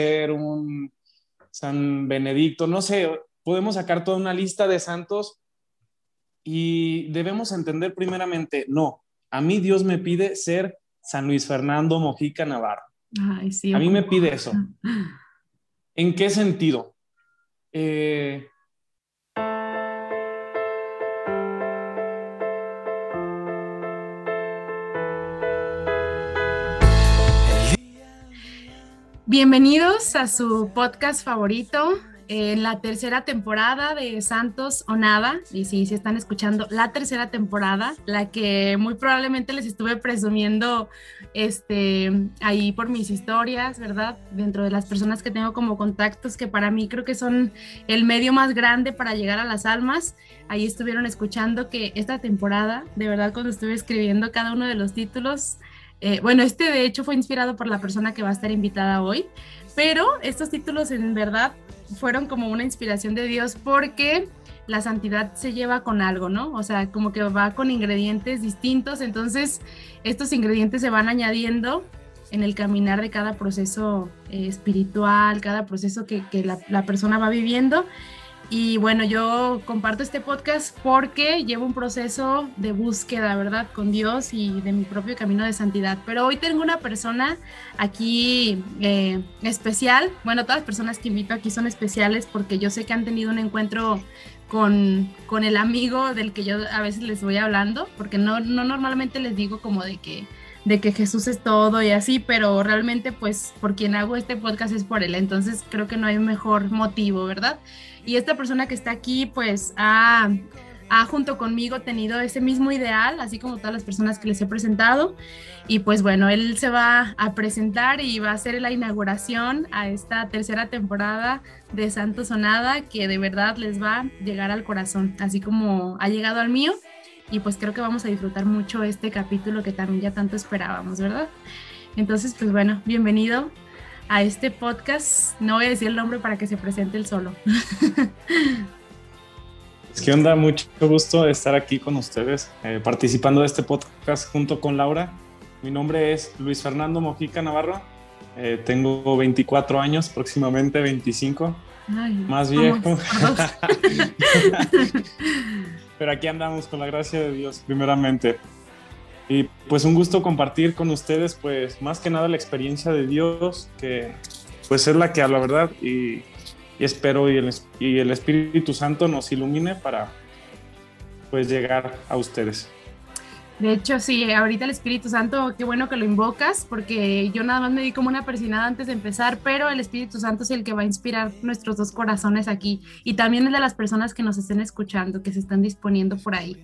ser un San Benedicto, no sé, podemos sacar toda una lista de santos y debemos entender primeramente, no, a mí Dios me pide ser San Luis Fernando Mojica Navarro. a mí me pide eso. ¿En qué sentido? Eh, Bienvenidos a su podcast favorito, en la tercera temporada de Santos o Nada. Y sí, si están escuchando, la tercera temporada, la que muy probablemente les estuve presumiendo este, ahí por mis historias, ¿verdad? Dentro de las personas que tengo como contactos, que para mí creo que son el medio más grande para llegar a las almas. Ahí estuvieron escuchando que esta temporada, de verdad, cuando estuve escribiendo cada uno de los títulos, eh, bueno, este de hecho fue inspirado por la persona que va a estar invitada hoy, pero estos títulos en verdad fueron como una inspiración de Dios porque la santidad se lleva con algo, ¿no? O sea, como que va con ingredientes distintos, entonces estos ingredientes se van añadiendo en el caminar de cada proceso eh, espiritual, cada proceso que, la, la persona va viviendo y bueno, yo comparto este podcast porque llevo un proceso de búsqueda, ¿verdad? Con Dios y de mi propio camino de santidad. Pero hoy tengo una persona aquí eh, especial. Bueno, todas las personas que invito aquí son especiales porque yo sé que han tenido un encuentro con, con el amigo del que yo a veces les voy hablando, porque no, no normalmente les digo como de que de que Jesús es todo y así, pero realmente pues por quien hago este podcast es por él, entonces creo que no hay mejor motivo, ¿verdad? Y esta persona que está aquí, pues ha, junto conmigo tenido ese mismo ideal, así como todas las personas que les he presentado. Y pues bueno, él se va a presentar y va a hacer la inauguración a esta tercera temporada de Santo Sonada, que de verdad les va a llegar al corazón, así como ha llegado al mío. Y pues creo que vamos a disfrutar mucho este capítulo que también ya tanto esperábamos, ¿verdad? Entonces, pues bueno, bienvenido a este podcast. No voy a decir el nombre para que se presente el solo. Es que onda, mucho gusto estar aquí con ustedes, eh, participando de este podcast junto con Laura. Mi nombre es Luis Fernando Mojica Navarro. Eh, tengo 24 años, próximamente 25. más viejo. Pero aquí andamos con la gracia de Dios, primeramente. Y pues un gusto compartir con ustedes, pues más que nada la experiencia de Dios, que pues es la que a la verdad y, espero y el, y el Espíritu Santo nos ilumine para pues llegar a ustedes. De hecho, sí, ahorita el Espíritu Santo, qué bueno que lo invocas, porque yo nada más me di como una persinada antes de empezar, pero el Espíritu Santo es el que va a inspirar nuestros dos corazones aquí y también el de las personas que nos estén escuchando, que se están disponiendo por ahí.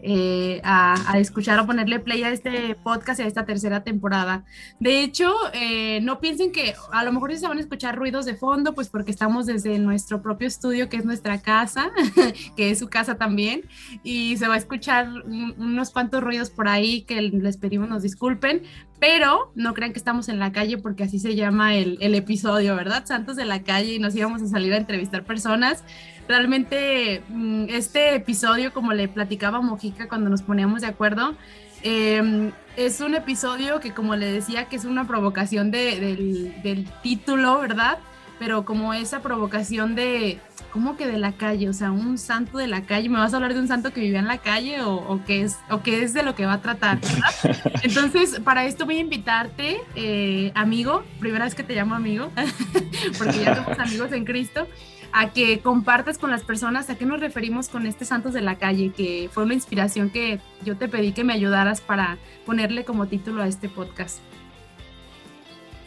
Eh, a, escuchar o ponerle play a este podcast y a esta tercera temporada. De hecho, eh, no piensen que a lo mejor se van a escuchar ruidos de fondo, pues porque estamos desde nuestro propio estudio, que es nuestra casa, que es su casa también, y se va a escuchar unos cuantos ruidos por ahí que les pedimos nos disculpen, pero no crean que estamos en la calle porque así se llama el, el episodio, ¿verdad? Santos de la calle y nos íbamos a salir a entrevistar personas realmente mm, este episodio, como le platicaba Mojica cuando nos poníamos de acuerdo, em, es un episodio que como le decía que es una provocación del, título, ¿verdad? Pero como esa provocación de, ¿cómo que de la calle? O sea, un santo de la calle. ¿Me vas a hablar de un santo que vivía en la calle o, qué, es, o qué es de lo que va a tratar? Entonces, para esto voy a invitarte, eh, amigo, primera vez que te llamo amigo, porque ya somos amigos en Cristo a que compartas con las personas a qué nos referimos con este Santos de la Calle, que fue una inspiración que yo te pedí que me ayudaras para ponerle como título a este podcast.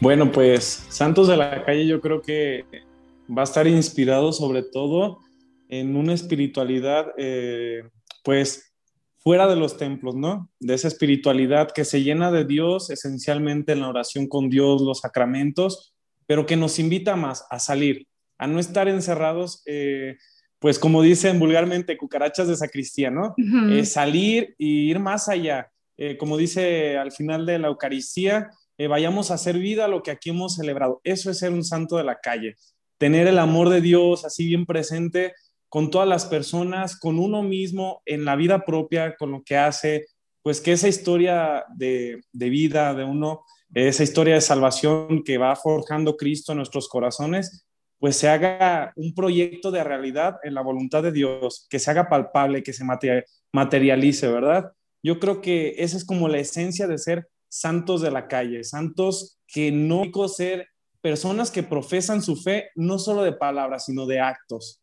Bueno, pues Santos de la Calle yo creo que va a estar inspirado sobre todo en una espiritualidad, eh, pues fuera de los templos, ¿no? De esa espiritualidad que se llena de Dios esencialmente en la oración con Dios, los sacramentos, pero que nos invita más a salir, a no estar encerrados, eh, pues como dicen vulgarmente, cucarachas de sacristía, ¿no? Eh, salir y ir más allá. Eh, como dice al final de la Eucaristía, vayamos a hacer vida a lo que aquí hemos celebrado. Eso es ser un santo de la calle, tener el amor de Dios así bien presente con todas las personas, con uno mismo, en la vida propia, con lo que hace, pues que esa historia de, de vida de uno esa historia de salvación que va forjando Cristo en nuestros corazones, pues se haga un proyecto de realidad en la voluntad de Dios, que se haga palpable, que se materialice, ¿verdad? Yo creo que esa es como la esencia de ser santos de la calle, santos que no ser personas que profesan su fe no solo de palabras, sino de actos.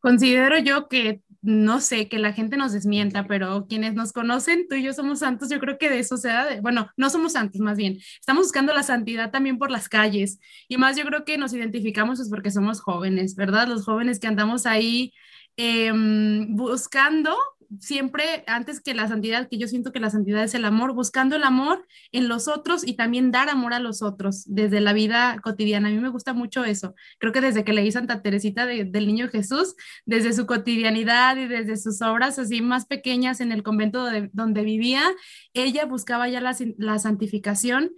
Considero yo que, no sé, que la gente nos desmienta, pero quienes nos conocen, tú y yo somos santos, yo creo que de eso sea, bueno, no somos santos más bien, estamos buscando la santidad también por las calles y más yo creo que nos identificamos es porque somos jóvenes, ¿verdad? Los jóvenes que andamos ahí em, buscando siempre antes que la santidad, que yo siento que la santidad es el amor, buscando el amor en los otros y también dar amor a los otros desde la vida cotidiana. A mí me gusta mucho eso. Creo que desde que leí Santa Teresita del Niño Jesús, desde su cotidianidad y desde sus obras así más pequeñas en el convento donde vivía, ella buscaba ya la, la santificación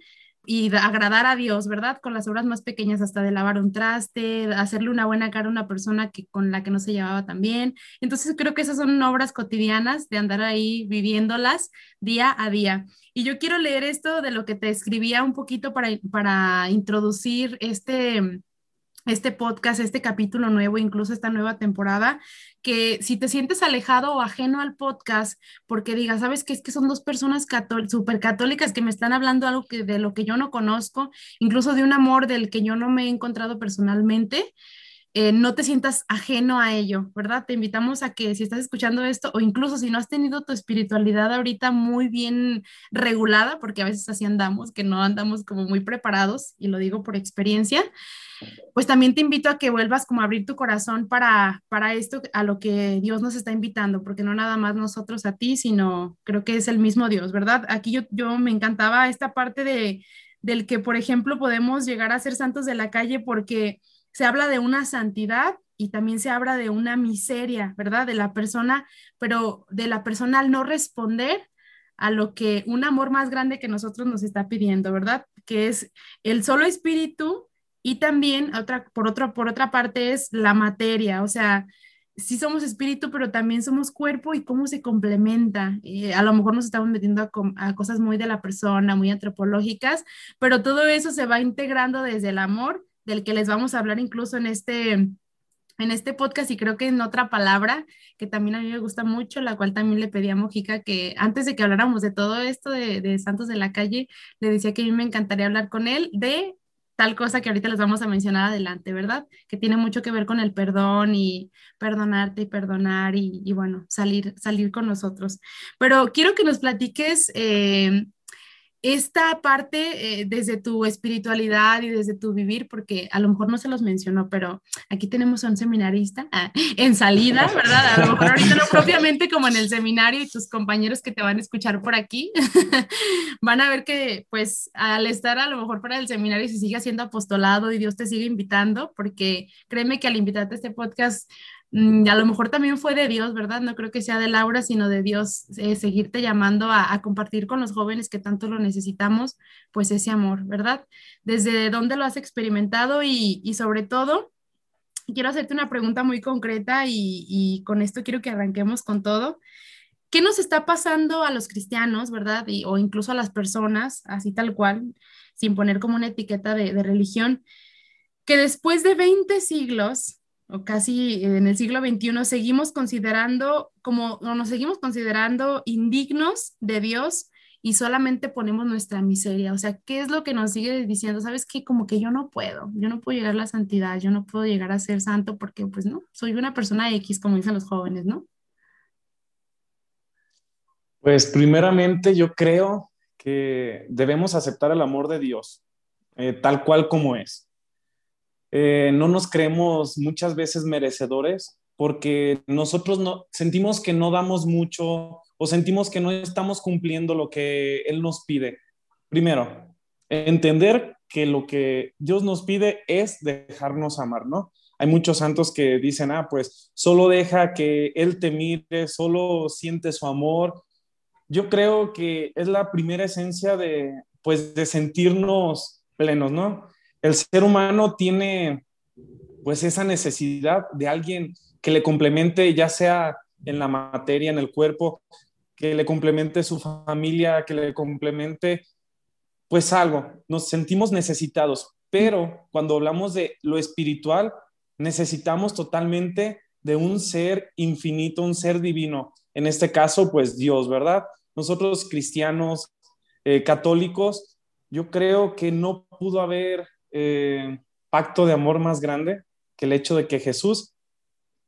y agradar a Dios, ¿verdad? Con las obras más pequeñas, hasta de lavar un traste, hacerle una buena cara a una persona que, con la que no se llevaba tan bien. Entonces creo que esas son obras cotidianas de andar ahí viviéndolas día a día. Y yo quiero leer esto de lo que te escribía un poquito para, para introducir este, este podcast, este capítulo nuevo, incluso esta nueva temporada, que si te sientes alejado o ajeno al podcast, porque digas, ¿sabes qué? Es que son dos personas súper católicas que me están hablando algo que, de lo que yo no conozco, incluso de un amor del que yo no me he encontrado personalmente. Eh, no te sientas ajeno a ello, ¿verdad? Te invitamos a que si estás escuchando esto o incluso si no has tenido tu espiritualidad ahorita muy bien regulada, porque a veces así andamos, que no andamos como muy preparados, y lo digo por experiencia, pues también te invito a que vuelvas como a abrir tu corazón para, para esto, a lo que Dios nos está invitando, porque no nada más nosotros a ti, sino creo que es el mismo Dios, ¿verdad? Aquí yo, yo me encantaba esta parte de, del que, por ejemplo, podemos llegar a ser santos de la calle porque se habla de una santidad y también se habla de una miseria, ¿verdad? De la persona, pero de la persona al no responder a lo que un amor más grande que nosotros nos está pidiendo, ¿verdad? Que es el solo espíritu y también, otra, por, otro, por otra parte, es la materia, o sea, sí somos espíritu, pero también somos cuerpo y cómo se complementa. Eh, a lo mejor nos estamos metiendo a, a, cosas muy de la persona, muy antropológicas, pero todo eso se va integrando desde el amor, del que les vamos a hablar incluso en este, en este podcast y creo que en otra palabra que también a mí me gusta mucho, la cual también le pedí a Mojica que antes de que habláramos de todo esto de, de Santos de la Calle, le decía que a mí me encantaría hablar con él de tal cosa que ahorita les vamos a mencionar adelante, ¿verdad? Que tiene mucho que ver con el perdón y perdonarte y perdonar y, bueno, salir, salir con nosotros. Pero quiero que nos platiques eh, esta parte eh, desde tu espiritualidad y desde tu vivir, porque a lo mejor no se los mencionó, pero aquí tenemos a un seminarista ah, en salida, ¿verdad? A lo mejor ahorita no propiamente como en el seminario y tus compañeros que te van a escuchar por aquí van a ver que pues al estar a lo mejor para el seminario se sigue haciendo apostolado y Dios te sigue invitando, porque créeme que al invitarte a este podcast a lo mejor también fue de Dios, ¿verdad? No creo que sea de Laura, sino de Dios eh, seguirte llamando a, compartir con los jóvenes que tanto lo necesitamos, pues ese amor, ¿verdad? ¿Desde dónde lo has experimentado y, sobre todo, quiero hacerte una pregunta muy concreta y, con esto quiero que arranquemos con todo. ¿Qué nos está pasando a los cristianos, verdad? o incluso a las personas, así tal cual, sin poner como una etiqueta de, de religión, que después de 20 siglos o casi en el siglo XXI, seguimos considerando como, o nos seguimos considerando indignos de Dios y solamente ponemos nuestra miseria. O sea, ¿qué es lo que nos sigue diciendo? ¿Sabes qué? Como que yo no puedo, yo no puedo llegar a la santidad, yo no puedo llegar a ser santo porque, pues no, soy una persona X, como dicen los jóvenes, ¿no? Pues primeramente yo creo que debemos aceptar el amor de Dios, eh, tal cual como es. Eh, no nos creemos muchas veces merecedores porque nosotros no, sentimos que no damos mucho o sentimos que no estamos cumpliendo lo que Él nos pide. Primero, entender que lo que Dios nos pide es dejarnos amar, ¿no? Hay muchos santos que dicen, ah, pues solo deja que Él te mire, solo siente su amor. Yo creo que es la primera esencia de, pues, de sentirnos plenos, ¿no? El ser humano tiene pues esa necesidad de alguien que le complemente, ya sea en la materia, en el cuerpo, que le complemente su familia, que le complemente pues algo, nos sentimos necesitados, pero cuando hablamos de lo espiritual, necesitamos totalmente de un ser infinito, un ser divino. En este caso, pues Dios, ¿verdad? Nosotros cristianos, eh, católicos, yo creo que no pudo haber eh, pacto de amor más grande que el hecho de que Jesús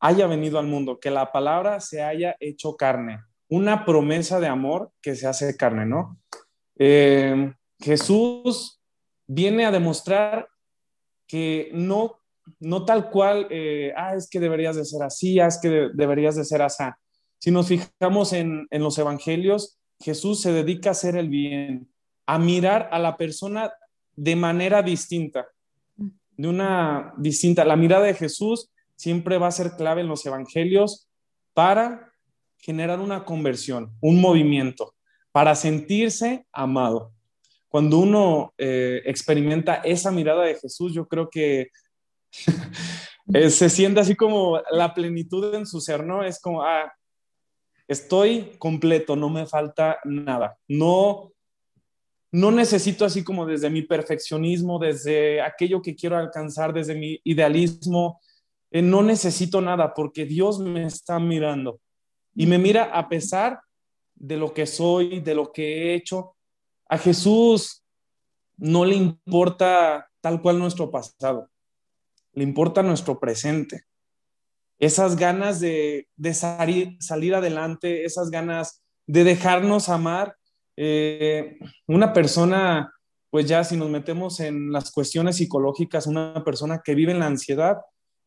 haya venido al mundo, que la palabra se haya hecho carne, una promesa de amor que se hace carne, ¿no? Eh, Jesús viene a demostrar que no, no tal cual, eh, ah, es que deberías de ser así, ah, es que deberías de ser así. Si nos fijamos en, en los evangelios, Jesús se dedica a hacer el bien, a mirar a la persona de manera distinta, de una distinta. La mirada de Jesús siempre va a ser clave en los evangelios para generar una conversión, un movimiento, para sentirse amado. Cuando uno eh, experimenta esa mirada de Jesús, yo creo que eh, se siente así como la plenitud en su ser, ¿no? Es como, ah, estoy completo, no me falta nada. No, no necesito así como desde mi perfeccionismo, desde aquello que quiero alcanzar, desde mi idealismo, eh, no necesito nada porque Dios me está mirando y me mira a pesar de lo que soy, de lo que he hecho. A Jesús no le importa tal cual nuestro pasado, le importa nuestro presente. Esas ganas de, salir, salir, adelante, esas ganas de dejarnos amar. Eh, una persona, pues ya si nos metemos en las cuestiones psicológicas, una persona que vive en la ansiedad,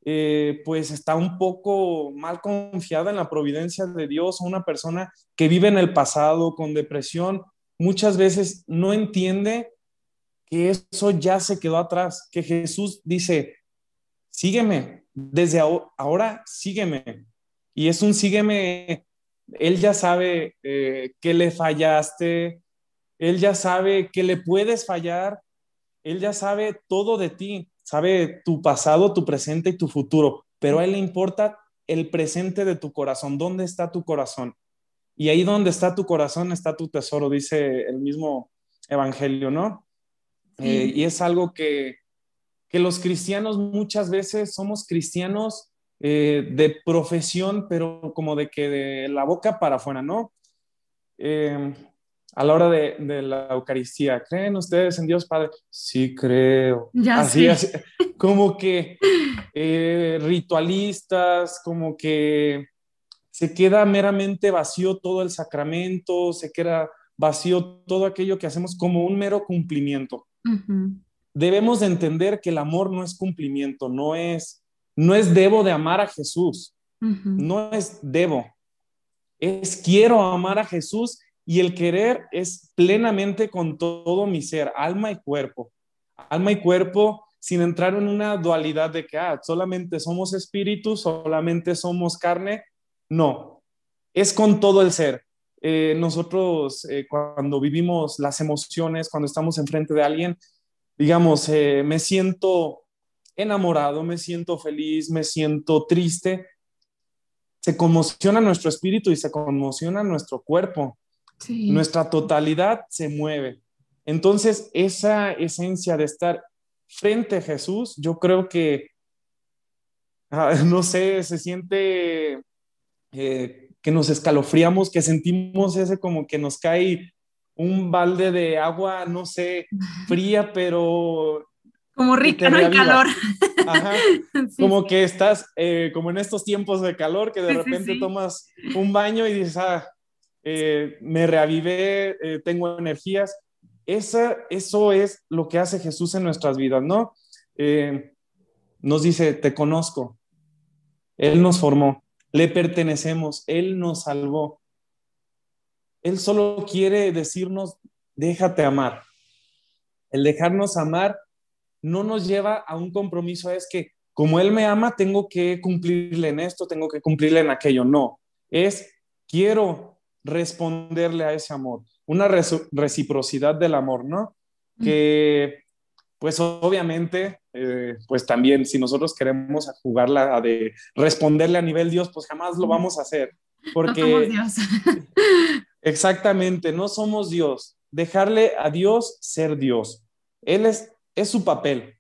eh, pues está un poco mal confiada en la providencia de Dios, una persona que vive en el pasado con depresión, muchas veces no entiende que eso ya se quedó atrás, que Jesús dice, sígueme, desde ahora sígueme. Y es un sígueme, Él ya sabe eh, que le fallaste, Él ya sabe que le puedes fallar, Él ya sabe todo de ti. Sabe tu pasado, tu presente y tu futuro, pero a Él le importa el presente de tu corazón, dónde está tu corazón. Y ahí donde está tu corazón está tu tesoro, dice el mismo Evangelio, ¿no? Eh, y es algo que, que, los cristianos muchas veces somos cristianos eh, de profesión, pero como de que de la boca para afuera, ¿no? Eh, a la hora de, la Eucaristía, ¿creen ustedes en Dios Padre? Sí, creo. Ya así, así, como que eh, ritualistas, como que se queda meramente vacío todo el sacramento, se queda vacío todo aquello que hacemos como un mero cumplimiento. Debemos de entender que el amor no es cumplimiento, no es, no es debo de amar a Jesús, no es debo, es quiero amar a Jesús y el querer es plenamente con todo mi ser, alma y cuerpo. Alma y cuerpo sin entrar en una dualidad de que ah, solamente somos espíritu, solamente somos carne. No, es con todo el ser. Eh, nosotros eh, cuando vivimos las emociones, cuando estamos enfrente de alguien, digamos, eh, me siento enamorado, me siento feliz, me siento triste, se conmociona nuestro espíritu y se conmociona nuestro cuerpo. Nuestra totalidad se mueve. Entonces, esa esencia de estar frente a Jesús, yo creo que, ah, no sé, se siente eh, que nos escalofriamos, que sentimos ese como que nos cae un balde de agua, no sé, fría, pero... Como rica, no hay calor. como que estás, eh, como en estos tiempos de calor, que de repente tomas un baño y dices, ah, eh, me reavivé, eh, tengo energías. Esa, eso es lo que hace Jesús en nuestras vidas, ¿no? Eh, nos dice, te conozco. Él nos formó, le pertenecemos, Él nos salvó. Él solo quiere decirnos, déjate amar. El dejarnos amar no nos lleva a un compromiso, es que como Él me ama, tengo que cumplirle en esto, tengo que cumplirle en aquello. No, es quiero responderle a ese amor, una reciprocidad del amor, ¿no? Que pues obviamente, eh, pues también si nosotros queremos jugarla de responderle a nivel Dios, pues jamás lo vamos a hacer. Porque... Dios. exactamente, no somos Dios. dejarle a Dios ser Dios. Él es, es su papel.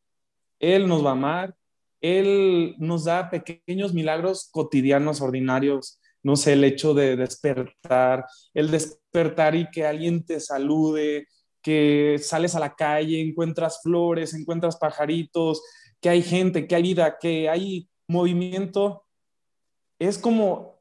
Él nos va a amar. Él nos da pequeños milagros cotidianos, ordinarios. No sé, el hecho de despertar, el despertar y que alguien te salude, que sales a la calle, encuentras flores, encuentras pajaritos, que hay gente, que hay vida, que hay movimiento. Es como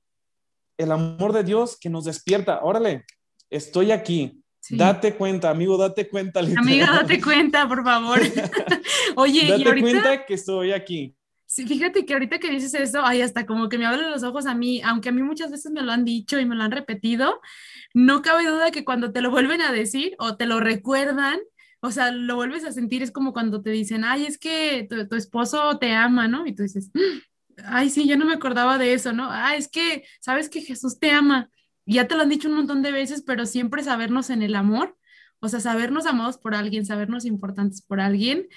el amor de Dios que nos despierta. Órale, estoy aquí. Date cuenta, amigo, date cuenta. Amiga, date cuenta, por favor. Oye, date y ahorita... cuenta que estoy aquí. Sí, fíjate que ahorita que dices eso, ay, hasta como que me abren los ojos a mí, aunque a mí muchas veces me lo han dicho y me lo han repetido, no cabe duda que cuando te lo vuelven a decir o te lo recuerdan, o sea, lo vuelves a sentir, es como cuando te dicen, ay, es que tu, esposo te ama, ¿no? Y tú dices, ay, sí, ya no me acordaba de eso, ¿no? Ah, es que, sabes que Jesús te ama. Ya te lo han dicho un montón de veces, pero siempre sabernos en el amor, o sea, sabernos amados por alguien, sabernos importantes por alguien,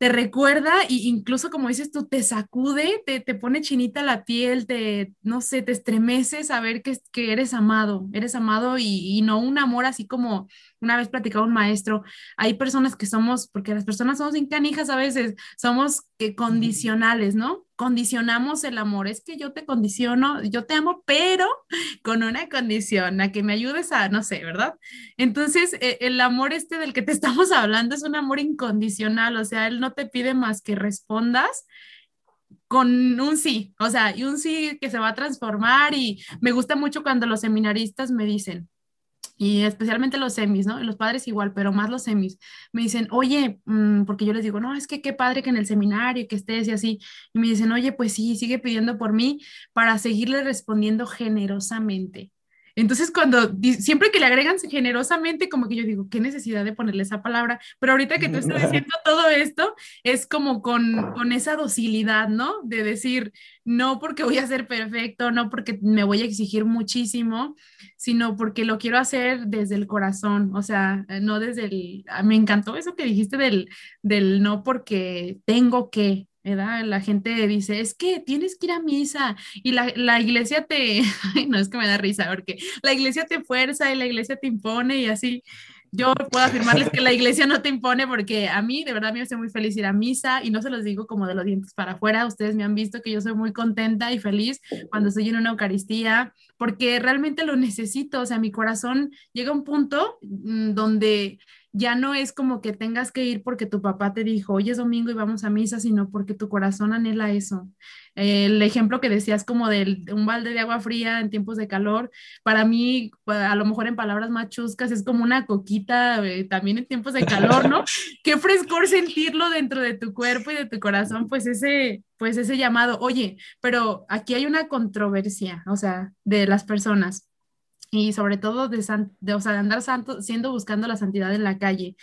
te recuerda e incluso como dices tú, te sacude, te, te, pone chinita la piel, te, no sé, te estremece saber que, que eres amado, eres amado y, y, no un amor así como una vez platicaba un maestro, hay personas que somos, porque las personas somos incanijas a veces, somos que condicionales, ¿no? Condicionamos el amor, es que yo te condiciono, yo te amo, pero con una condición, a que me ayudes a, no sé, ¿verdad? Entonces, e, el amor este del que te estamos hablando es un amor incondicional, o sea, él no te pide más que respondas con un sí, o sea, y un sí que se va a transformar y me gusta mucho cuando los seminaristas me dicen, y especialmente los semis, ¿no? Los padres igual, pero más los semis, me dicen, oye, mm", porque yo les digo, no, es que qué padre que en el seminario, que estés y así, y me dicen, oye, pues sí, sigue pidiendo por mí para seguirle respondiendo generosamente. Entonces, cuando siempre que le agregan generosamente, como que yo digo, qué necesidad de ponerle esa palabra, pero ahorita que tú estás diciendo todo esto, es como con, con esa docilidad, ¿no? De decir, no porque voy a ser perfecto, no porque me voy a exigir muchísimo, sino porque lo quiero hacer desde el corazón, o sea, no desde el, ah, me encantó eso que dijiste del, del no porque tengo que, ¿verdad? La gente dice, es que tienes que ir a misa y la, la iglesia te, no es que me da risa, porque la iglesia te fuerza y la iglesia te impone y así. Yo puedo afirmarles que la iglesia no te impone porque a mí, de verdad, me hace muy feliz ir a misa y no se los digo como de los dientes para afuera. Ustedes me han visto que yo soy muy contenta y feliz cuando estoy en una Eucaristía porque realmente lo necesito. O sea, mi corazón llega a un punto mm, donde ya no es como que tengas que ir porque tu papá te dijo, hoy es domingo y vamos a misa, sino porque tu corazón anhela eso. El ejemplo que decías como de un balde de agua fría en tiempos de calor, para mí, a lo mejor en palabras más chuscas, es como una coquita eh, también en tiempos de calor, ¿no? Qué frescor sentirlo dentro de tu cuerpo y de tu corazón, pues ese, pues ese llamado. Oye, pero aquí hay una controversia, o sea, de las personas y sobre todo de, de, o sea, de andar santo, siendo buscando la santidad en la calle.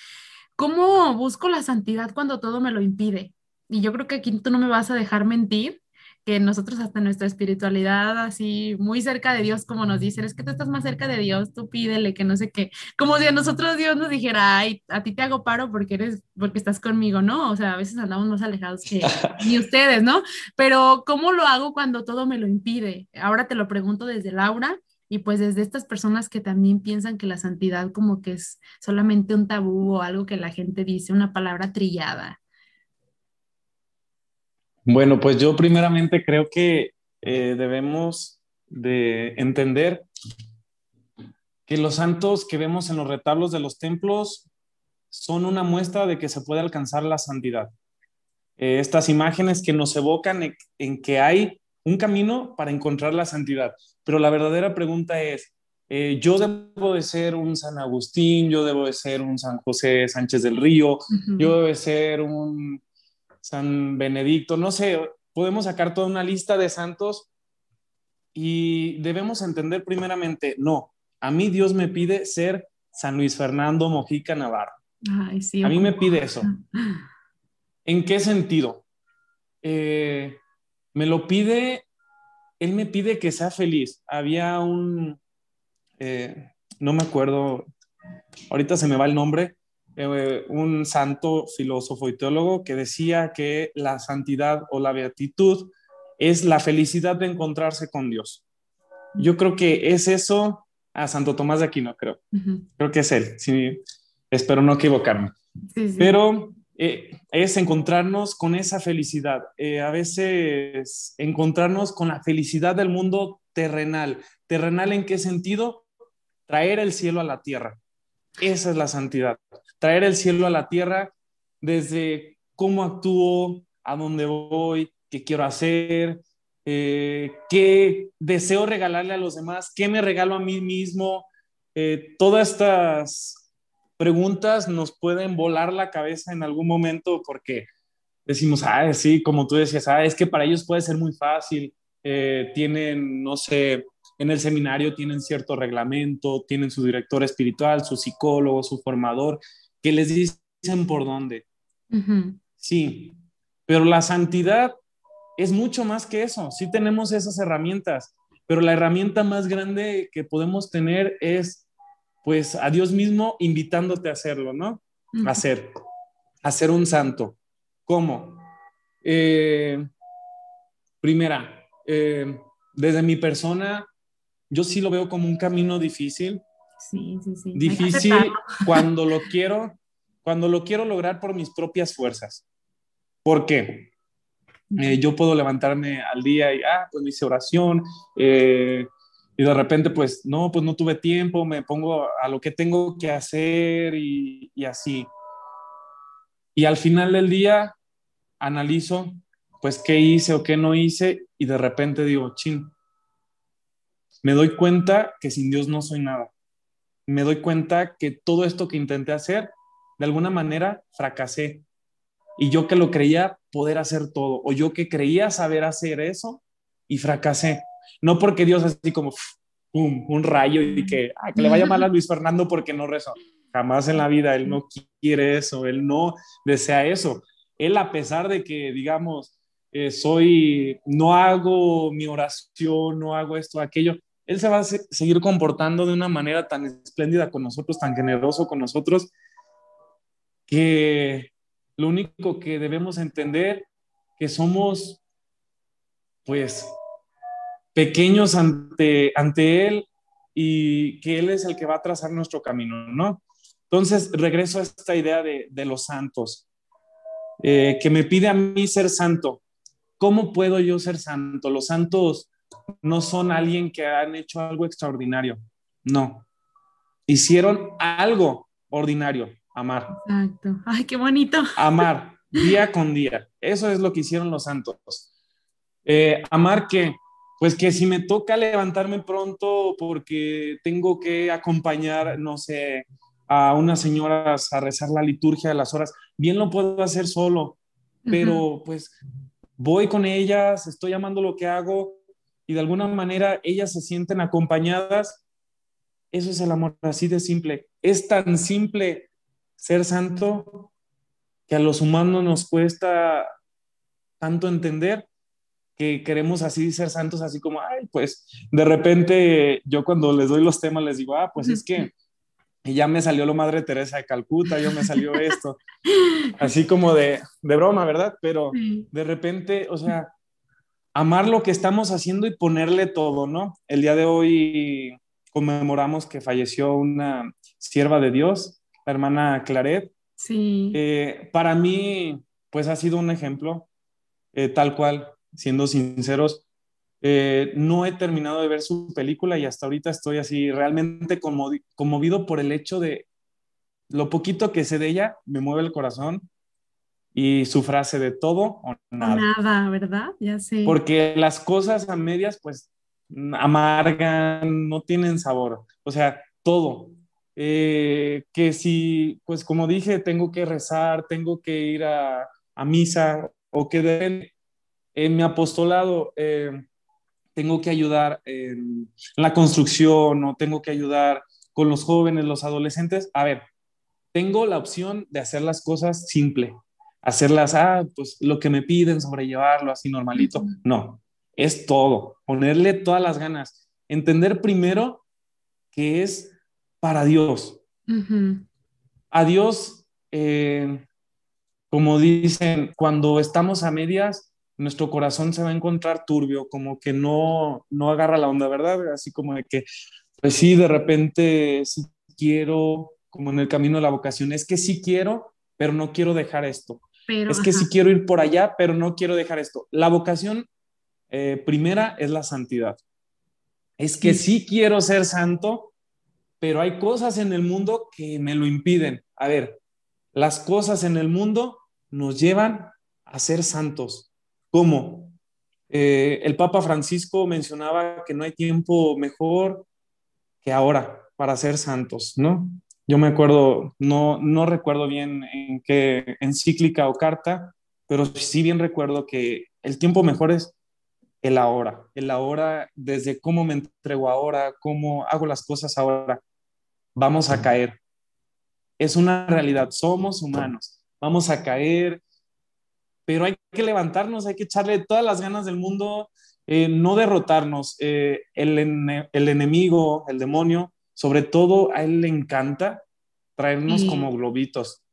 ¿Cómo busco la santidad cuando todo me lo impide? Y yo creo que aquí tú no me vas a dejar mentir, que nosotros hasta nuestra espiritualidad así muy cerca de Dios, como nos dicen, es que tú estás más cerca de Dios, tú pídele que no sé qué, como si a nosotros Dios nos dijera, ay, a ti te hago paro porque eres, porque estás conmigo, ¿no? O sea, a veces andamos más alejados que ni ustedes, ¿no? Pero ¿cómo lo hago cuando todo me lo impide? Ahora te lo pregunto desde Laura, y pues desde estas personas que también piensan que la santidad como que es solamente un tabú o algo que la gente dice, una palabra trillada. Bueno, pues yo primeramente creo que eh, debemos de entender que los santos que vemos en los retablos de los templos son una muestra de que se puede alcanzar la santidad. Eh, estas imágenes que nos evocan en que hay un camino para encontrar la santidad. Pero la verdadera pregunta es, eh, yo debo de ser un San Agustín, yo debo de ser un San José Sánchez del Río, yo debo de ser un San Benedicto, no sé, podemos sacar toda una lista de santos y debemos entender primeramente, no, a mí Dios me pide ser San Luis Fernando Mojica Navarro. a mí me pide eso. ¿En qué sentido? Eh, me lo pide, él me pide que sea feliz. Había un, eh, no me acuerdo, ahorita se me va el nombre, eh, un santo filósofo y teólogo que decía que la santidad o la beatitud es la felicidad de encontrarse con Dios. Yo creo que es eso Ah, Santo Tomás de Aquino, creo. Creo que es él, sí, espero no equivocarme. Pero eh, es encontrarnos con esa felicidad, eh, a veces encontrarnos con la felicidad del mundo terrenal. ¿Terrenal en qué sentido? Traer el cielo a la tierra. Esa es la santidad. Traer el cielo a la tierra desde cómo actúo, a dónde voy, qué quiero hacer, eh, qué deseo regalarle a los demás, qué me regalo a mí mismo. todas estas preguntas nos pueden volar la cabeza en algún momento porque decimos, ah, sí, como tú decías, ah, es que para ellos puede ser muy fácil, eh, tienen, no sé, en el seminario tienen cierto reglamento, tienen su director espiritual, su psicólogo, su formador, que les dicen por dónde. Sí, pero la santidad es mucho más que eso, sí tenemos esas herramientas, pero la herramienta más grande que podemos tener es pues a Dios mismo invitándote a hacerlo, ¿no? A ser, a ser un santo. ¿Cómo? Eh, primera, eh, desde mi persona, yo sí lo veo como un camino difícil. Sí, sí, sí. Difícil cuando lo quiero, cuando lo quiero lograr por mis propias fuerzas. ¿Por qué? Eh, yo puedo levantarme al día y, ah, pues hice oración, eh, y de repente pues no, pues no tuve tiempo, me pongo a lo que tengo que hacer y, así. Y al final del día analizo pues qué hice o qué no hice y de repente digo, chin, me doy cuenta que sin Dios no soy nada. Me doy cuenta que todo esto que intenté hacer, de alguna manera fracasé. Y yo que lo creía poder hacer todo, o yo que creía saber hacer eso y fracasé. No porque Dios así como un rayo y que, le vaya mal a Luis Fernando porque no rezó. Jamás en la vida él no quiere eso, él no desea eso. Él a pesar de que, digamos, eh, soy, no hago mi oración, no hago esto, aquello, él se va a seguir comportando de una manera tan espléndida con nosotros, tan generoso con nosotros, que lo único que debemos entender que somos, pues, pequeños ante, ante Él y que Él es el que va a trazar nuestro camino, ¿no? Entonces, regreso a esta idea de, de los santos, eh, que me pide a mí ser santo. ¿Cómo puedo yo ser santo? Los santos no son alguien que han hecho algo extraordinario, no. Hicieron algo ordinario, amar. Exacto. Ay, qué bonito. Amar, día con día. Eso es lo que hicieron los santos. Eh, amar que pues que si me toca levantarme pronto porque tengo que acompañar, no sé, a unas señoras a rezar la liturgia de las horas, bien lo puedo hacer solo, pero pues voy con ellas, estoy amando lo que hago y de alguna manera ellas se sienten acompañadas. Eso es el amor así de simple. Es tan simple ser santo que a los humanos nos cuesta tanto entender que queremos así ser santos, así como, ay, pues de repente yo cuando les doy los temas les digo, ah, pues es que ya me salió lo Madre Teresa de Calcuta, yo me salió esto, así como de, de broma, ¿verdad? Pero de repente, o sea, amar lo que estamos haciendo y ponerle todo, ¿no? El día de hoy conmemoramos que falleció una sierva de Dios, la hermana Claret. Sí. Eh, para mí, pues ha sido un ejemplo, eh, tal cual siendo sinceros, eh, no he terminado de ver su película y hasta ahorita estoy así realmente conmovido por el hecho de lo poquito que sé de ella, me mueve el corazón y su frase de todo o nada. Nada, ¿verdad? Ya sé. Porque las cosas a medias, pues, amargan, no tienen sabor. O sea, todo. Eh, que si, pues, como dije, tengo que rezar, tengo que ir a, a misa o que deben en mi apostolado eh, tengo que ayudar en la construcción o tengo que ayudar con los jóvenes, los adolescentes. A ver, tengo la opción de hacer las cosas simple, hacerlas, ah, pues lo que me piden, sobrellevarlo así normalito. No, es todo, ponerle todas las ganas, entender primero que es para Dios. A Dios, eh, como dicen, cuando estamos a medias, nuestro corazón se va a encontrar turbio, como que no, no agarra la onda, ¿verdad? Así como de que, pues sí, de repente sí quiero, como en el camino de la vocación, es que sí quiero, pero no quiero dejar esto. es que sí quiero ir por allá, pero no quiero dejar esto. La vocación eh, primera es la santidad. Es que sí quiero ser santo, pero hay cosas en el mundo que me lo impiden. A ver, las cosas en el mundo nos llevan a ser santos. ¿Cómo? Eh, el Papa Francisco mencionaba que no hay tiempo mejor que ahora para ser santos, ¿no? Yo me acuerdo, no, no recuerdo bien en qué encíclica o carta, pero sí bien recuerdo que el tiempo mejor es el ahora, el ahora desde cómo me entrego ahora, cómo hago las cosas ahora. Vamos a caer. Es una realidad, somos humanos, vamos a caer, pero hay que levantarnos, hay que echarle todas las ganas del mundo, eh, no derrotarnos. Eh, el, el, enemigo, el demonio, sobre todo a él le encanta traernos como globitos.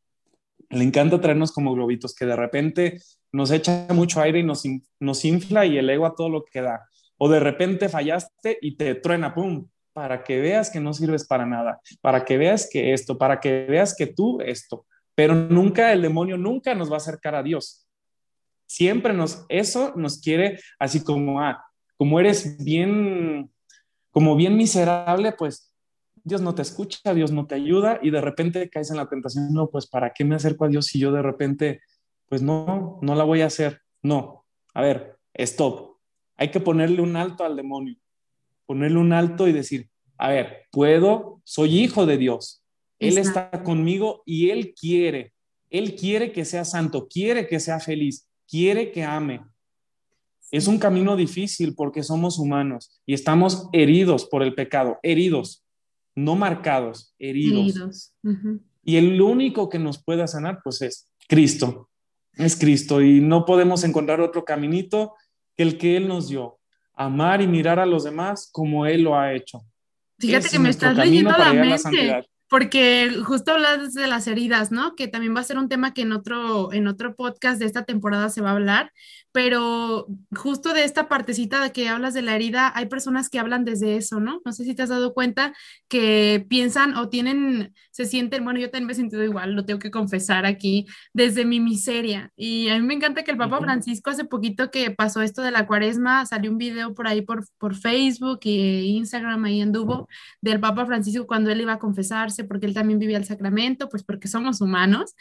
Le encanta traernos como globitos, que de repente nos echa mucho aire y nos, nos infla y el ego a todo lo que da. O de repente fallaste y te truena, ¡pum! Para que veas que no sirves para nada, para que veas que esto, para que veas que tú esto. Pero nunca el demonio nunca nos va a acercar a Dios Siempre nos, eso nos quiere así como, ah, como eres bien, como bien miserable, pues Dios no te escucha, Dios no te ayuda y de repente caes en la tentación, no, pues ¿para qué me acerco a Dios si yo de repente, pues no, no la voy a hacer? No, a ver, stop. Hay que ponerle un alto al demonio, ponerle un alto y decir, a ver, puedo, soy hijo de Dios, Él está conmigo y Él quiere, Él quiere que sea santo, quiere que sea feliz quiere que ame. Es un camino difícil porque somos humanos y estamos heridos por el pecado, heridos, no marcados, heridos. Y el único que nos puede sanar, pues es Cristo, es Cristo. Y no podemos encontrar otro caminito que el que Él nos dio, amar y mirar a los demás como Él lo ha hecho. Fíjate que me estás leyendo la mente porque justo hablas de las heridas, ¿no? Que también va a ser un tema que en otro, en otro podcast de esta temporada se va a hablar, pero justo de esta partecita de que hablas de la herida, hay personas que hablan desde eso, ¿no? No sé si te has dado cuenta que piensan o tienen, se sienten, bueno, yo también me he sentido igual, lo tengo que confesar aquí, desde mi miseria. Y a mí me encanta que el Papa Francisco hace poquito que pasó esto de la cuaresma, salió un video por ahí por, por Facebook e Instagram, ahí anduvo, del Papa Francisco cuando él iba a confesarse, porque él también vivía el sacramento, pues porque somos humanos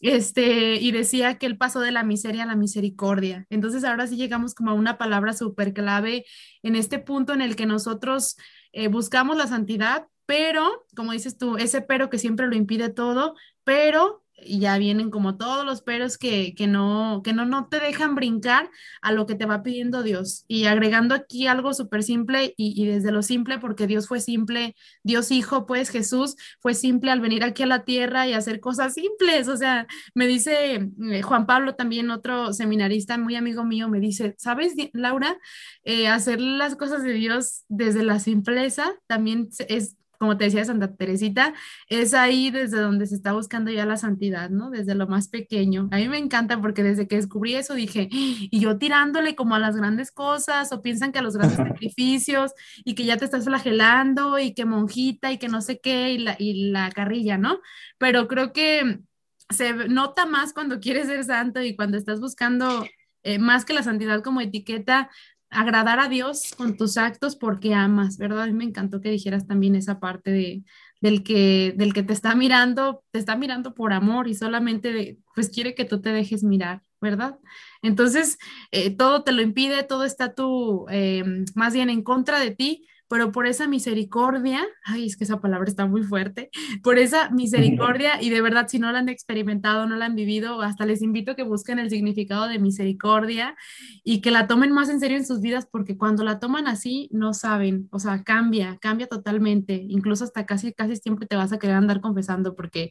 este, y decía que el paso de la miseria a la misericordia. Entonces ahora sí llegamos como a una palabra súper clave en este punto en el que nosotros eh, buscamos la santidad, pero, como dices tú, ese pero que siempre lo impide todo, pero ya vienen como todos los peros que, no, que no, no te dejan brincar a lo que te va pidiendo Dios. Y agregando aquí algo súper simple y, desde lo simple, porque Dios fue simple, Dios Hijo, pues Jesús fue simple al venir aquí a la tierra y hacer cosas simples. O sea, me dice eh, Juan Pablo también, otro seminarista muy amigo mío, me dice, ¿sabes, Laura? Eh, hacer las cosas de Dios desde la simpleza también es como te decía Santa Teresita, es ahí desde donde se está buscando ya la santidad, ¿no? Desde lo más pequeño. A mí me encanta porque desde que descubrí eso dije, y yo tirándole como a las grandes cosas, o piensan que a los grandes sacrificios, y que ya te estás flagelando, y que monjita, y que no sé qué, y la, y la carrilla, ¿no? Pero creo que se nota más cuando quieres ser santo y cuando estás buscando eh, más que la santidad como etiqueta, agradar a Dios con tus actos porque amas, ¿verdad? A mí me encantó que dijeras también esa parte de, del, que, del que te está mirando, te está mirando por amor y solamente pues quiere que tú te dejes mirar, ¿verdad? Entonces, eh, todo te lo impide, todo está tú eh, más bien en contra de ti, pero por esa misericordia, ay, es que esa palabra está muy fuerte, por esa misericordia, y de verdad, si no la han experimentado, no la han vivido, hasta les invito a que busquen el significado de misericordia y que la tomen más en serio en sus vidas, porque cuando la toman así, no saben, o sea, cambia, cambia totalmente, incluso hasta casi, casi siempre te vas a querer andar confesando, porque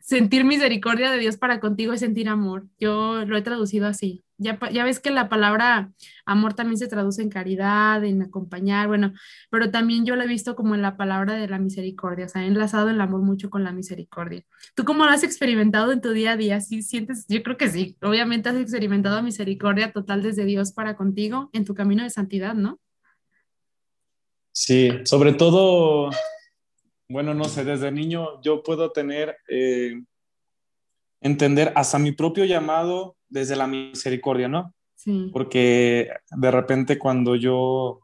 sentir misericordia de Dios para contigo es sentir amor. Yo lo he traducido así. Ya, ves que la palabra amor también se traduce en caridad, en acompañar, bueno, pero también yo lo he visto como en la palabra de la misericordia, o sea, he enlazado el amor mucho con la misericordia. ¿Tú cómo lo has experimentado en tu día a día? ¿Sí sientes? Yo creo que sí. Obviamente has experimentado misericordia total desde Dios para contigo en tu camino de santidad, ¿no? Sí, sobre todo, bueno, no sé, desde niño yo puedo tener, eh, entender hasta mi propio llamado desde la misericordia, ¿no? Sí. Porque de repente cuando yo,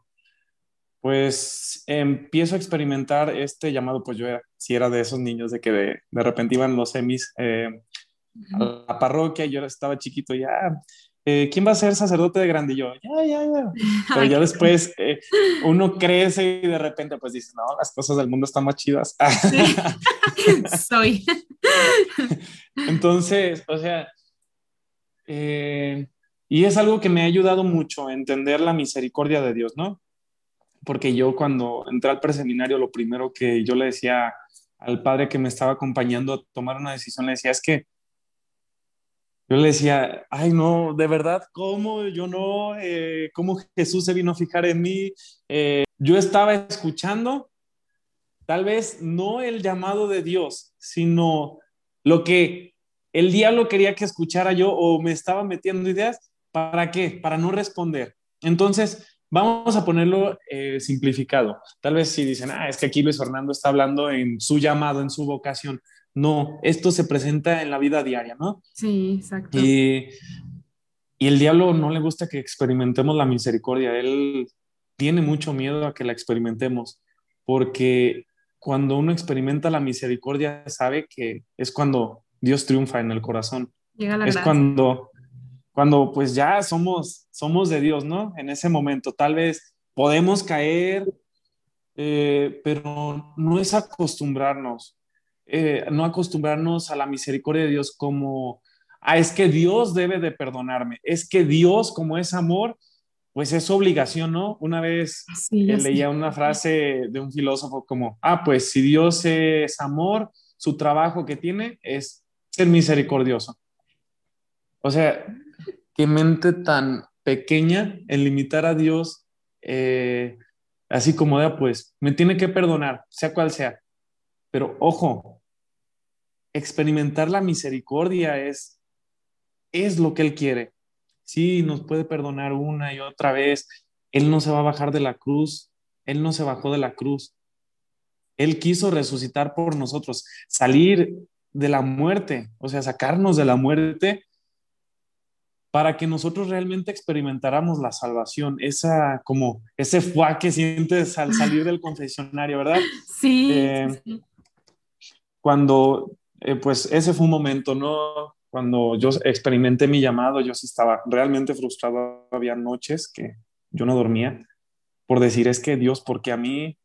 pues, empiezo a experimentar este llamado, pues yo era, si era de esos niños de que de, repente iban los semis eh, a la parroquia, yo estaba chiquito ya, eh, ¿quién va a ser sacerdote de yo, ya, ya, ya. Pero ya después eh, uno crece y de repente pues dices, no, las cosas del mundo están más chidas. Soy. Entonces, o sea, eh, y es algo que me ha ayudado mucho a entender la misericordia de Dios, ¿no? Porque yo cuando entré al preseminario, lo primero que yo le decía al padre que me estaba acompañando a tomar una decisión, le decía, es que yo le decía, ay, no, de verdad, ¿cómo? Yo no, eh, ¿cómo Jesús se vino a fijar en mí? Eh, yo estaba escuchando, tal vez no el llamado de Dios, sino lo que el diablo quería que escuchara yo o me estaba metiendo ideas. ¿Para qué? Para no responder. Entonces, vamos a ponerlo eh, simplificado. Tal vez si dicen, ah, es que aquí Luis Fernando está hablando en su llamado, en su vocación. No, esto se presenta en la vida diaria, ¿no? Sí, exacto. Y, y el diablo no le gusta que experimentemos la misericordia. Él tiene mucho miedo a que la experimentemos, porque cuando uno experimenta la misericordia, sabe que es cuando Dios triunfa en el corazón. Llega la es cuando, cuando pues ya somos, somos de Dios, ¿no? En ese momento, tal vez podemos caer, eh, pero no es acostumbrarnos. Eh, no acostumbrarnos a la misericordia de Dios como, ah, es que Dios debe de perdonarme, es que Dios como es amor, pues es obligación, ¿no? Una vez leía una frase de un filósofo como, ah, pues si Dios es amor, su trabajo que tiene es ser misericordioso. O sea, qué mente tan pequeña en limitar a Dios, eh, así como de, pues, me tiene que perdonar, sea cual sea. Pero ojo, experimentar la misericordia es, es lo que Él quiere. Sí, nos puede perdonar una y otra vez. Él no se va a bajar de la cruz. Él no se bajó de la cruz. Él quiso resucitar por nosotros, salir de la muerte, o sea, sacarnos de la muerte para que nosotros realmente experimentáramos la salvación, esa como ese fuá que sientes al salir del confesionario, ¿verdad? sí. Eh, cuando eh, pues ese fue un momento, ¿no? Cuando yo experimenté mi llamado, yo sí estaba realmente frustrado. Había noches que yo no dormía por decir, es que Dios, ¿por qué a mí?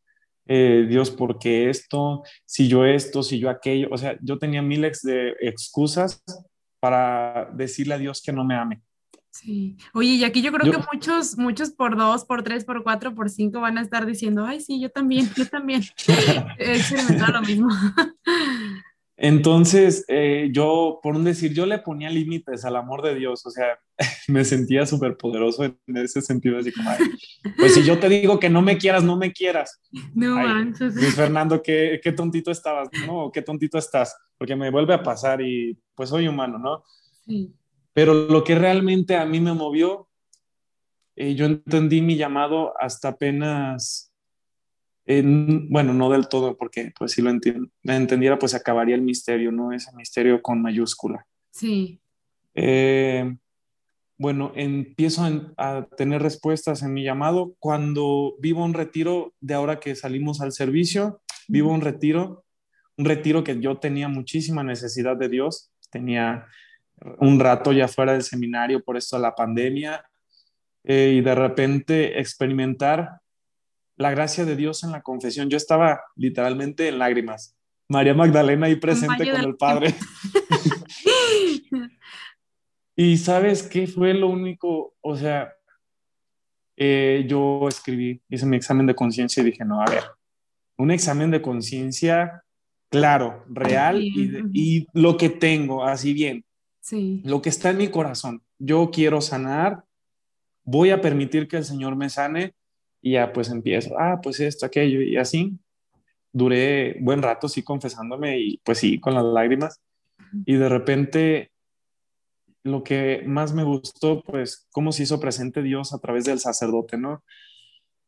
Eh, Dios, ¿por qué esto? Si yo esto, si yo aquello. O sea, yo tenía miles de excusas para decirle a Dios que no me ame. Sí. Oye, y aquí yo creo que muchos, muchos por dos, por tres, por cuatro, por cinco van a estar diciendo, ay, sí, yo también, yo también. Experimentado lo mismo. Entonces, eh, yo, por un decir, yo le ponía límites al amor de Dios, o sea, me sentía súper poderoso en ese sentido, así como, pues si yo te digo que no me quieras, no me quieras. No manches. Luis Fernando, ¿qué, qué tontito estabas, ¿no? ¿Qué tontito estás? Porque me vuelve a pasar y pues soy humano, ¿no? Sí. Pero lo que realmente a mí me movió, eh, yo entendí mi llamado hasta apenas bueno, no del todo, porque pues si lo entendiera, pues acabaría el misterio, ¿no? Ese misterio con mayúscula. Sí. Eh, bueno, empiezo a tener respuestas en mi llamado cuando vivo un retiro de ahora que salimos al servicio, vivo un retiro, un retiro que yo tenía muchísima necesidad de Dios, tenía un rato ya fuera del seminario por esto de la pandemia eh, y de repente experimentar la gracia de Dios en la confesión. Yo estaba literalmente en lágrimas. María Magdalena ahí presente con el Padre. y sabes qué fue lo único, o sea, eh, yo escribí, hice mi examen de conciencia y dije, no, a ver, un examen de conciencia claro, real y, y, lo que tengo, así bien. Sí. Lo que está en mi corazón. Yo quiero sanar, voy a permitir que el Señor me sane y ya pues empiezo, ah, pues esto, aquello, y así. Duré buen rato, sí, confesándome y pues sí, con las lágrimas. Y de repente, lo que más me gustó, pues, cómo se hizo presente Dios a través del sacerdote, ¿no?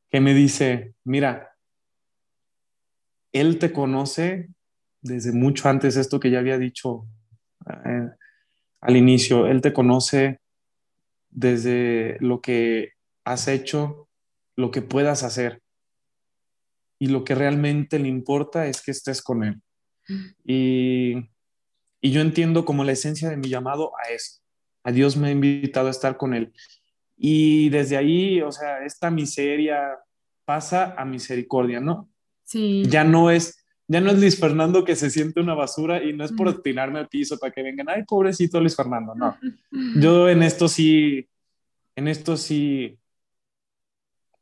Que me dice, mira, Él te conoce desde mucho antes, esto que ya había dicho eh, al inicio, Él te conoce desde lo que has hecho, lo que puedas hacer. Y lo que realmente le importa es que estés con Él. Y, y yo entiendo como la esencia de mi llamado a eso. A Dios me ha invitado a estar con Él. Y desde ahí, o sea, esta miseria pasa a misericordia, ¿no? Sí. Ya no es, ya no es Luis Fernando que se siente una basura y no es por tirarme al piso para que vengan, ay, pobrecito Luis Fernando, no. Yo en esto sí, en esto sí,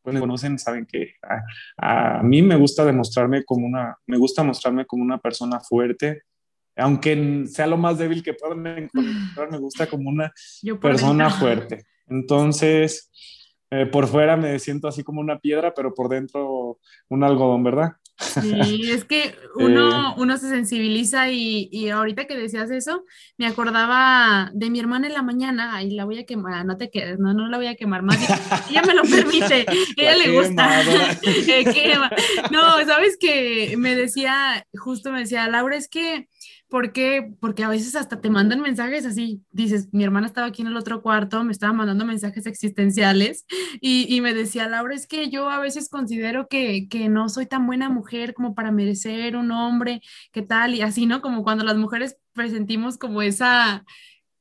pues me conocen, saben que a, mí me gusta demostrarme como una, me gusta mostrarme como una persona fuerte, aunque sea lo más débil que puedan encontrar, me gusta como una persona fuerte. Entonces, eh, por fuera me siento así como una piedra, pero por dentro un algodón, ¿verdad? Sí, es que uno, eh. uno se sensibiliza y, y, ahorita que decías eso, me acordaba de mi hermana en la mañana, ahí la voy a quemar, no te quedes, no, no la voy a quemar más, ella me lo permite, ella le gusta. no, sabes que me decía, justo me decía, Laura, es que porque, porque a veces hasta te mandan mensajes así, dices, mi hermana estaba aquí en el otro cuarto, me estaba mandando mensajes existenciales y, y me decía, Laura, es que yo a veces considero que, que, no soy tan buena mujer como para merecer un hombre, ¿qué tal? Y así, ¿no? Como cuando las mujeres presentimos como esa,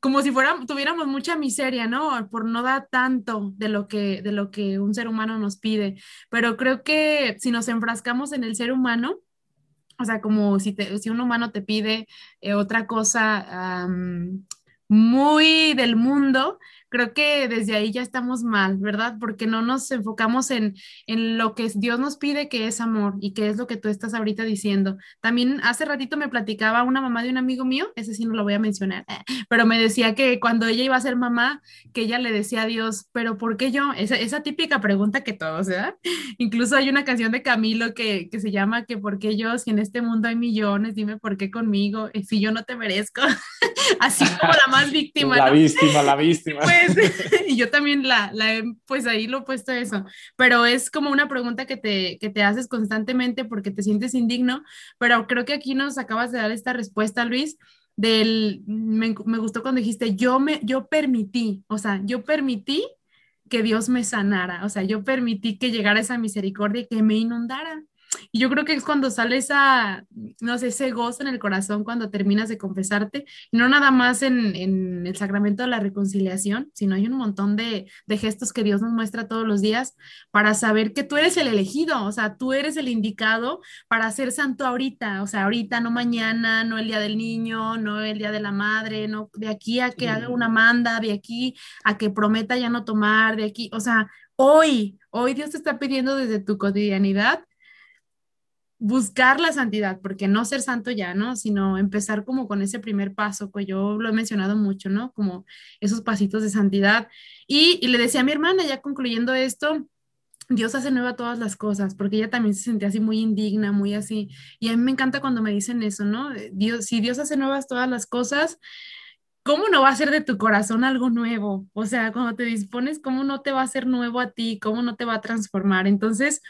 como si fuera, tuviéramos mucha miseria, ¿no? Por no dar tanto de lo que, de lo que un ser humano nos pide. Pero creo que si nos enfrascamos en el ser humano, o sea, como si, si un humano te pide eh, otra cosa muy del mundo, creo que desde ahí ya estamos mal, ¿verdad? Porque no nos enfocamos en, en lo que Dios nos pide, que es amor y que es lo que tú estás ahorita diciendo. También hace ratito me platicaba una mamá de un amigo mío, ese sí no lo voy a mencionar, pero me decía que cuando ella iba a ser mamá, que ella le decía a Dios, pero ¿por qué yo? Esa, esa típica pregunta que todos, ¿verdad? Incluso hay una canción de Camilo que, que se llama que ¿por qué yo? Si en este mundo hay millones, dime por qué conmigo, si yo no te merezco. Así como la más víctima. La víctima, la víctima. Pues, y yo también la, la, pues ahí lo he puesto eso, pero es como una pregunta que te, que te haces constantemente porque te sientes indigno, pero creo que aquí nos acabas de dar esta respuesta, Luis, del, me, me gustó cuando dijiste, yo, me, yo permití, o sea, yo permití que Dios me sanara, o sea, yo permití que llegara esa misericordia y que me inundara. Y yo creo que es cuando sale esa, no sé, ese gozo en el corazón cuando terminas de confesarte, no nada más en, en el sacramento de la reconciliación, sino hay un montón de, de, gestos que Dios nos muestra todos los días para saber que tú eres el elegido, o sea, tú eres el indicado para ser santo ahorita, o sea, ahorita, no mañana, no el día del niño, no el día de la madre, no de aquí a que haga una manda, de aquí a que prometa ya no tomar, de aquí, o sea, hoy, hoy Dios te está pidiendo desde tu cotidianidad buscar la santidad, porque no ser santo ya, ¿no? Sino empezar como con ese primer paso, que yo lo he mencionado mucho, ¿no? Como esos pasitos de santidad. Y, le decía a mi hermana, ya concluyendo esto, Dios hace nueva todas las cosas, porque ella también se sentía así muy indigna, muy así. Y a mí me encanta cuando me dicen eso, ¿no? Dios, si Dios hace nuevas todas las cosas, ¿cómo no va a ser de tu corazón algo nuevo? O sea, cuando te dispones, ¿cómo no te va a hacer nuevo a ti? ¿Cómo no te va a transformar? Entonces,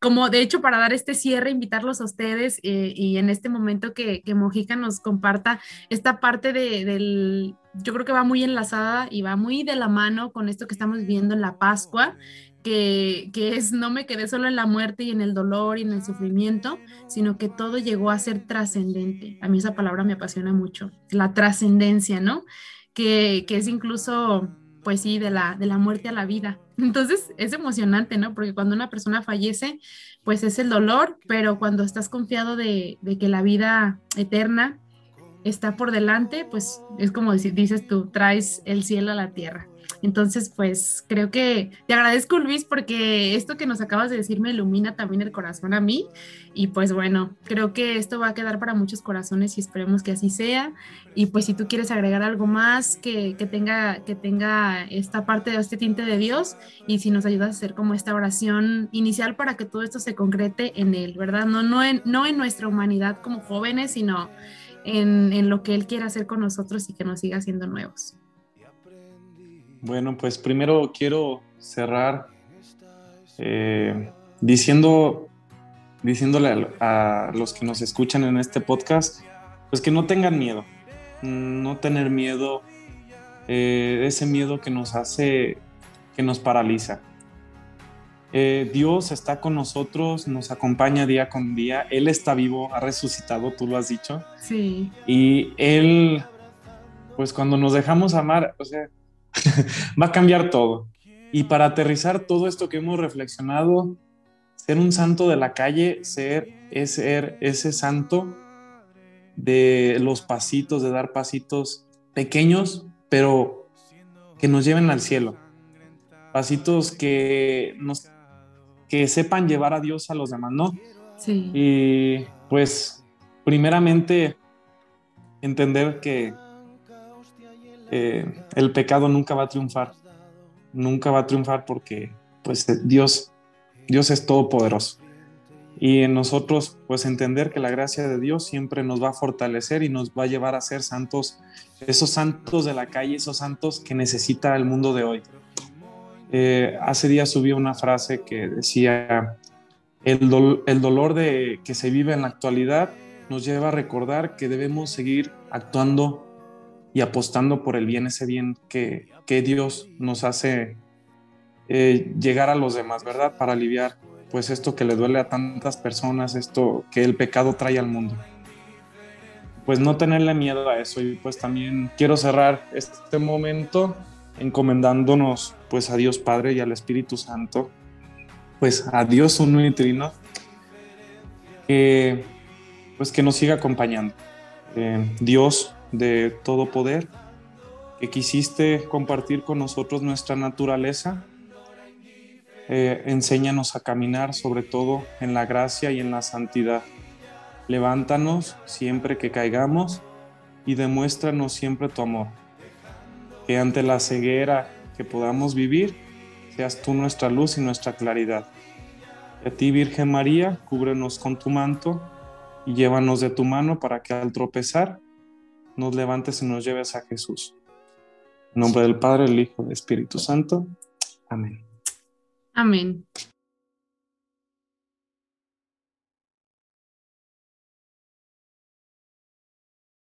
como de hecho para dar este cierre, invitarlos a ustedes eh, y en este momento que, que, Mojica nos comparta esta parte de, del, yo creo que va muy enlazada y va muy de la mano con esto que estamos viendo en la Pascua, que, que, es no me quedé solo en la muerte y en el dolor y en el sufrimiento, sino que todo llegó a ser trascendente. A mí esa palabra me apasiona mucho, la trascendencia, ¿no? Que, que es incluso pues sí, de la, de la muerte a la vida. Entonces es emocionante, ¿no? Porque cuando una persona fallece, pues es el dolor, pero cuando estás confiado de, de que la vida eterna está por delante, pues es como dices tú, traes el cielo a la tierra. Entonces, pues creo que te agradezco, Luis, porque esto que nos acabas de decir me ilumina también el corazón a mí. Y pues bueno, creo que esto va a quedar para muchos corazones y esperemos que así sea. Y pues si tú quieres agregar algo más que, que tenga, que tenga esta parte de este tinte de Dios y si nos ayudas a hacer como esta oración inicial para que todo esto se concrete en Él, ¿verdad? No, no, en, no en nuestra humanidad como jóvenes, sino en, en lo que Él quiere hacer con nosotros y que nos siga haciendo nuevos. Bueno, pues primero quiero cerrar eh, diciendo diciéndole a, los que nos escuchan en este podcast, pues que no tengan miedo, no tener miedo, eh, ese miedo que nos hace, que nos paraliza. Eh, Dios está con nosotros, nos acompaña día con día, Él está vivo, ha resucitado, tú lo has dicho. Sí. Y Él, pues cuando nos dejamos amar, o sea, va a cambiar todo. Y para aterrizar todo esto que hemos reflexionado, ser un santo de la calle, ser, es ser ese santo de los pasitos, de dar pasitos pequeños, pero que nos lleven al cielo. Pasitos que nos que sepan llevar a Dios a los demás, ¿no? Sí. Y pues primeramente entender que eh, el pecado nunca va a triunfar, nunca va a triunfar porque pues Dios, Dios es todopoderoso. Y en nosotros pues entender que la gracia de Dios siempre nos va a fortalecer y nos va a llevar a ser santos, esos santos de la calle, esos santos que necesita el mundo de hoy. Eh, hace días subí una frase que decía, el, el dolor de que se vive en la actualidad nos lleva a recordar que debemos seguir actuando y apostando por el bien, ese bien que, que Dios nos hace eh, llegar a los demás, ¿verdad? Para aliviar pues esto que le duele a tantas personas, esto que el pecado trae al mundo. Pues no tenerle miedo a eso y pues también quiero cerrar este momento encomendándonos pues a Dios Padre y al Espíritu Santo, pues a Dios uno y trino, que pues que nos siga acompañando. Eh, Dios de todo poder, que quisiste compartir con nosotros nuestra naturaleza, eh, enséñanos a caminar sobre todo en la gracia y en la santidad. Levántanos siempre que caigamos y demuéstranos siempre tu amor que ante la ceguera que podamos vivir, seas tú nuestra luz y nuestra claridad. A ti, Virgen María, cúbrenos con tu manto y llévanos de tu mano para que al tropezar nos levantes y nos lleves a Jesús. En nombre del Padre, el Hijo y el Espíritu Santo. Amén. Amén.